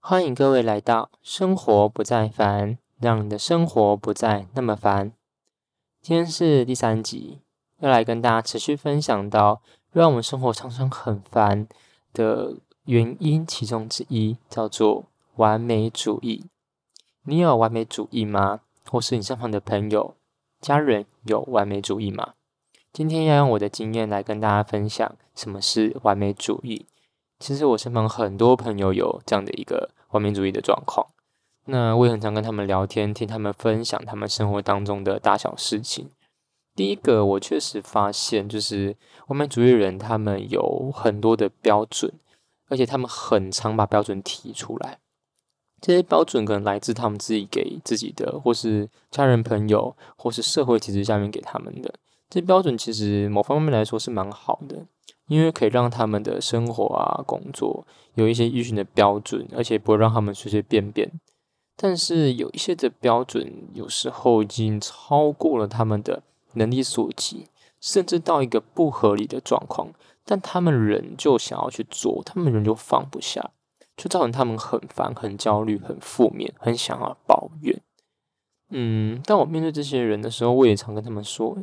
欢迎各位来到生活不再烦，让你的生活不再那么烦。今天是第三集，要来跟大家持续分享到让我们生活常常很烦的原因，其中之一叫做完美主义。你有完美主义吗？或是你身旁的朋友、家人有完美主义吗？今天要用我的经验来跟大家分享什么是完美主义。其实我身旁很多朋友有这样的一个完美主义的状况，那我也很常跟他们聊天，听他们分享他们生活当中的大小事情。第一个，我确实发现，就是完美主义人他们有很多的标准，而且他们很常把标准提出来。这些标准可能来自他们自己给自己的，或是家人朋友，或是社会体制下面给他们的。这标准其实某方面来说是蛮好的。因为可以让他们的生活啊、工作有一些依循的标准，而且不会让他们随随便便。但是有一些的标准，有时候已经超过了他们的能力所及，甚至到一个不合理的状况，但他们仍旧想要去做，他们仍旧放不下，就造成他们很烦、很焦虑、很负面、很想要抱怨。嗯，当我面对这些人的时候，我也常跟他们说。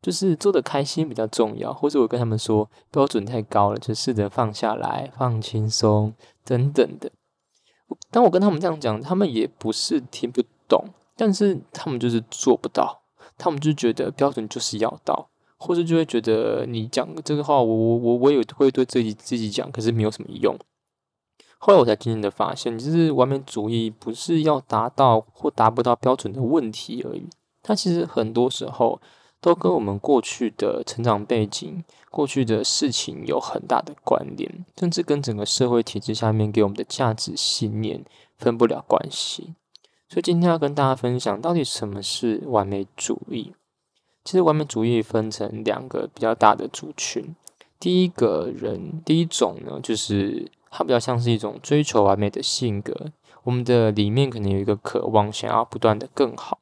就是做的开心比较重要，或者我跟他们说标准太高了，就试着放下来，放轻松等等的。当我跟他们这样讲，他们也不是听不懂，但是他们就是做不到，他们就觉得标准就是要到，或者就会觉得你讲这个话，我我我我也会对自己自己讲，可是没有什么用。后来我才渐渐的发现，就是完美主义不是要达到或达不到标准的问题而已，它其实很多时候。都跟我们过去的成长背景、过去的事情有很大的关联，甚至跟整个社会体制下面给我们的价值信念分不了关系。所以今天要跟大家分享，到底什么是完美主义？其实完美主义分成两个比较大的族群。第一个人，第一种呢，就是它比较像是一种追求完美的性格，我们的里面可能有一个渴望，想要不断的更好。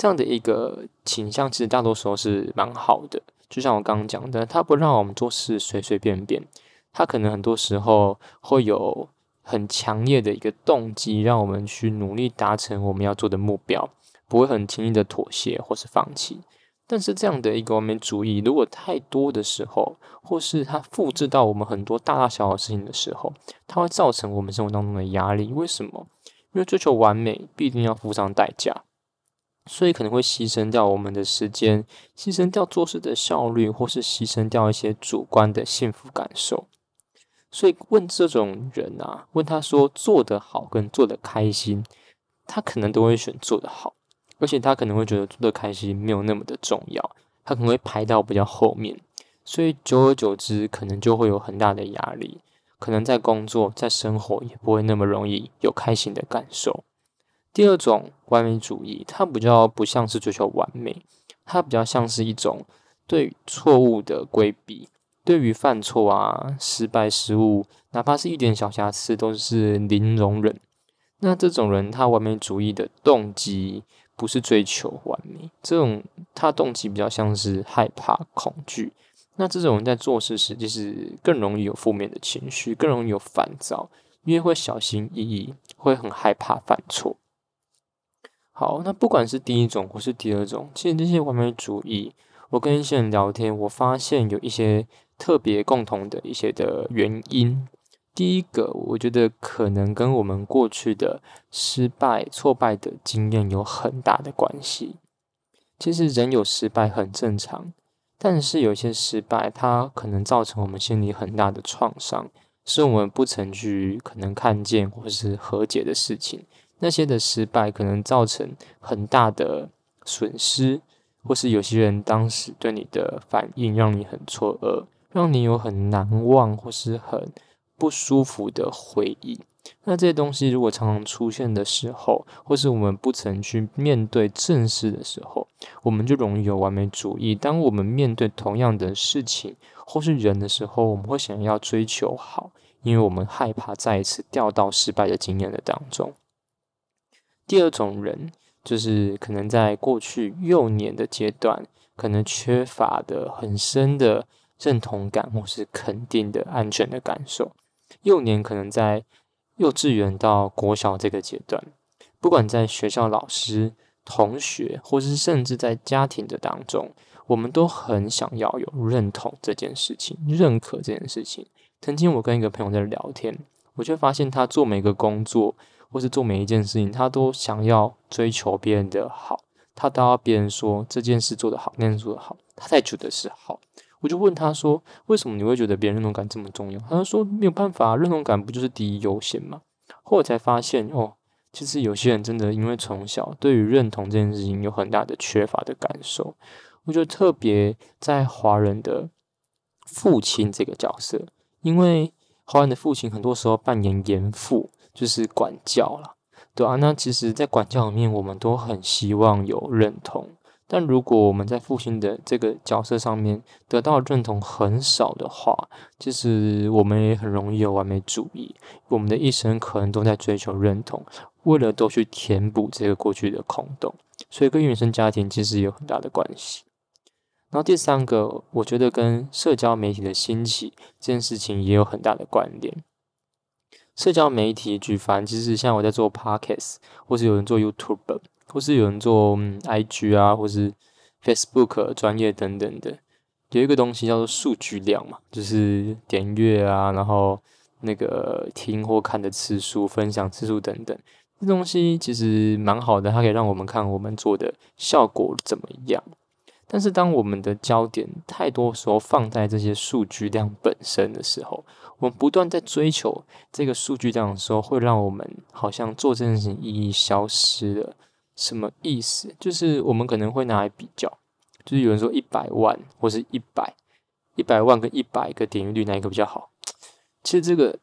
这样的一个倾向，其实大多时候是蛮好的。就像我刚刚讲的，它不让我们做事随随便便，它可能很多时候会有很强烈的一个动机，让我们去努力达成我们要做的目标，不会很轻易的妥协或是放弃。但是这样的一个完美主义，如果太多的时候，或是它复制到我们很多大大小小事情的时候，它会造成我们生活当中的压力。为什么？因为追求完美，必定要付上代价。所以可能会牺牲掉我们的时间，牺牲掉做事的效率，或是牺牲掉一些主观的幸福感受。所以问这种人啊，问他说做得好跟做得开心，他可能都会选做得好，而且他可能会觉得做得开心没有那么的重要，他可能会排到比较后面。所以久而久之，可能就会有很大的压力，可能在工作、在生活也不会那么容易有开心的感受。第二种完美主义，它比较不像是追求完美，它比较像是一种对错误的规避，对于犯错啊、失败、失误，哪怕是一点小瑕疵，都是零容忍。那这种人，他完美主义的动机不是追求完美，这种他动机比较像是害怕、恐惧。那这种人在做事时，就是更容易有负面的情绪，更容易有烦躁，因为会小心翼翼，会很害怕犯错。好，那不管是第一种或是第二种，其实这些完美主义，我跟一些人聊天，我发现有一些特别共同的一些的原因。第一个，我觉得可能跟我们过去的失败、挫败的经验有很大的关系。其实人有失败很正常，但是有些失败，它可能造成我们心里很大的创伤，是我们不曾去可能看见或是和解的事情。那些的失败可能造成很大的损失，或是有些人当时对你的反应让你很错愕，让你有很难忘或是很不舒服的回忆。那这些东西如果常常出现的时候，或是我们不曾去面对正视的时候，我们就容易有完美主义。当我们面对同样的事情或是人的时候，我们会想要追求好，因为我们害怕再一次掉到失败的经验的当中。第二种人就是可能在过去幼年的阶段，可能缺乏的很深的认同感或是肯定的安全的感受。幼年可能在幼稚园到国小这个阶段，不管在学校老师、同学，或是甚至在家庭的当中，我们都很想要有认同这件事情、认可这件事情。曾经我跟一个朋友在聊天，我就发现他做每个工作，或是做每一件事情，他都想要追求别人的好，他都要别人说这件事做得好，那件事做得好，他才觉得是好。我就问他说：“为什么你会觉得别人认同感这么重要？”他说：“没有办法，认同感不就是第一优先吗？”后来才发现，哦，其实有些人真的因为从小对于认同这件事情有很大的缺乏的感受。我觉得特别在华人的父亲这个角色，因为华人的父亲很多时候扮演严父，就是管教了，对啊，那其实，在管教里面，我们都很希望有认同。但如果我们在父亲的这个角色上面得到认同很少的话，其实我们也很容易有完美主义。我们的一生可能都在追求认同，为了都去填补这个过去的空洞，所以跟原生家庭其实有很大的关系。然后第三个，我觉得跟社交媒体的兴起这件事情也有很大的关联。社交媒体举凡其实像我在做 Podcast，或是有人做 YouTube。或是有人做 IG 啊，或是 Facebook 专业等等的，有一个东西叫做数据量嘛，就是点阅啊，然后那个听或看的次数、分享次数等等，这东西其实蛮好的，它可以让我们看我们做的效果怎么样。但是当我们的焦点太多时候放在这些数据量本身的时候，我们不断在追求这个数据量的时候，会让我们好像做这件事情意义消失了。什么意思？就是我们可能会拿来比较，就是有人说一百万或是一百，一百万跟一百个点阅率哪一个比较好？其实这个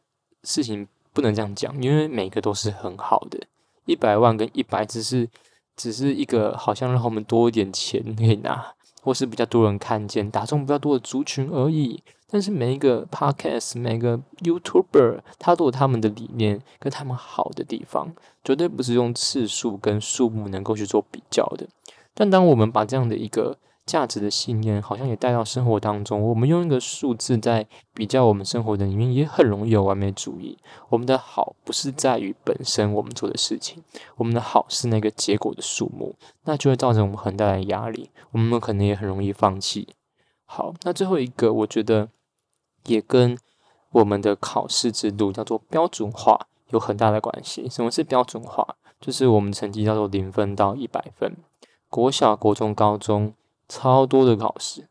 事情不能这样讲，因为每个都是很好的。一百万跟一百只是只是一个好像让我们多一点钱可以拿，或是比较多人看见，打中比较多的族群而已。但是每一个 podcast，每个 YouTuber，他都有他们的理念跟他们好的地方，绝对不是用次数跟数目能够去做比较的。但当我们把这样的一个价值的信念，好像也带到生活当中，我们用一个数字在比较我们生活的里面，也很容易有完美主义。我们的好不是在于本身我们做的事情，我们的好是那个结果的数目，那就会造成我们很大的压力，我们可能也很容易放弃。好，那最后一个，我觉得。也跟我们的考试制度叫做标准化有很大的关系。什么是标准化？就是我们成绩叫做零分到一百分，国小、国中、高中超多的考试，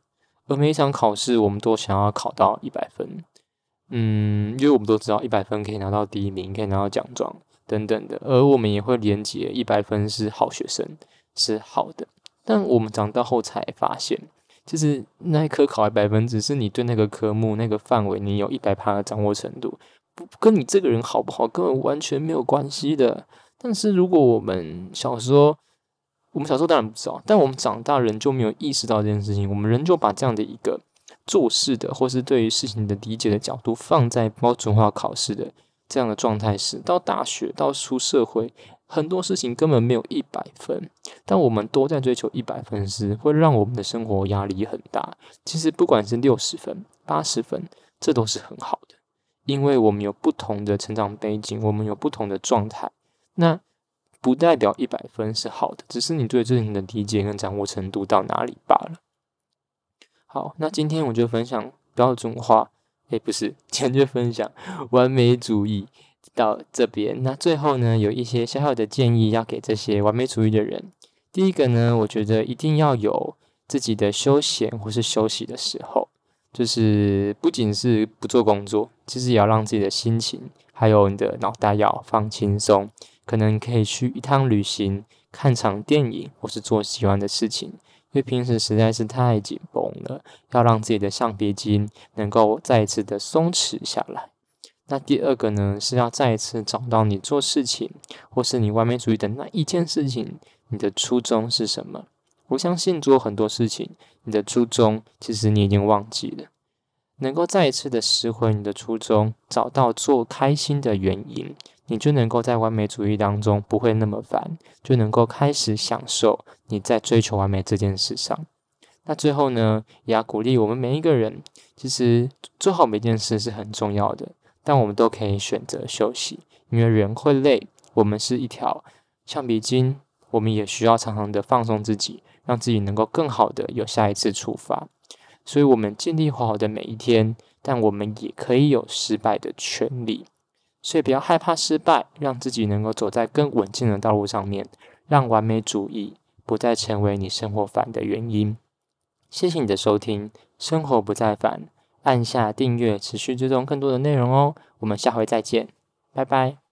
而每一场考试我们都想要考到一百分。嗯，因为我们都知道一百分可以拿到第一名，可以拿到奖状等等的，而我们也会连接一百分是好学生，是好的。但我们长大后才发现。就是那一科考一百分，只是你对那个科目那个范围，你有一百趴的掌握程度，不跟你这个人好不好根本完全没有关系的。但是如果我们小时候，我们小时候当然不知道，但我们长大人就没有意识到这件事情，我们仍就把这样的一个做事的，或是对于事情的理解的角度放在标准化考试的这样的状态时，到大学到出社会。很多事情根本没有一百分，但我们都在追求一百分时，会让我们的生活压力很大。其实不管是六十分、八十分，这都是很好的，因为我们有不同的成长背景，我们有不同的状态。那不代表一百分是好的，只是你对这事情的理解跟掌握程度到哪里罢了。好，那今天我就分享标准化，诶，不是，今天就分享完美主义。到这边，那最后呢，有一些小小的建议要给这些完美主义的人。第一个呢，我觉得一定要有自己的休闲或是休息的时候，就是不仅是不做工作，其实也要让自己的心情还有你的脑袋要放轻松。可能可以去一趟旅行，看场电影，或是做喜欢的事情。因为平时实在是太紧绷了，要让自己的橡皮筋能够再一次的松弛下来。那第二个呢，是要再一次找到你做事情，或是你完美主义的那一件事情，你的初衷是什么？我相信做很多事情，你的初衷其实你已经忘记了。能够再一次的拾回你的初衷，找到做开心的原因，你就能够在完美主义当中不会那么烦，就能够开始享受你在追求完美这件事上。那最后呢，也要鼓励我们每一个人，其实做好每件事是很重要的。但我们都可以选择休息，因为人会累，我们是一条橡皮筋，我们也需要常常的放松自己，让自己能够更好的有下一次出发。所以，我们尽力活好的每一天，但我们也可以有失败的权利。所以，不要害怕失败，让自己能够走在更稳健的道路上面，让完美主义不再成为你生活烦的原因。谢谢你的收听，生活不再烦，按下订阅，持续追踪更多的内容哦。我们下回再见，拜拜。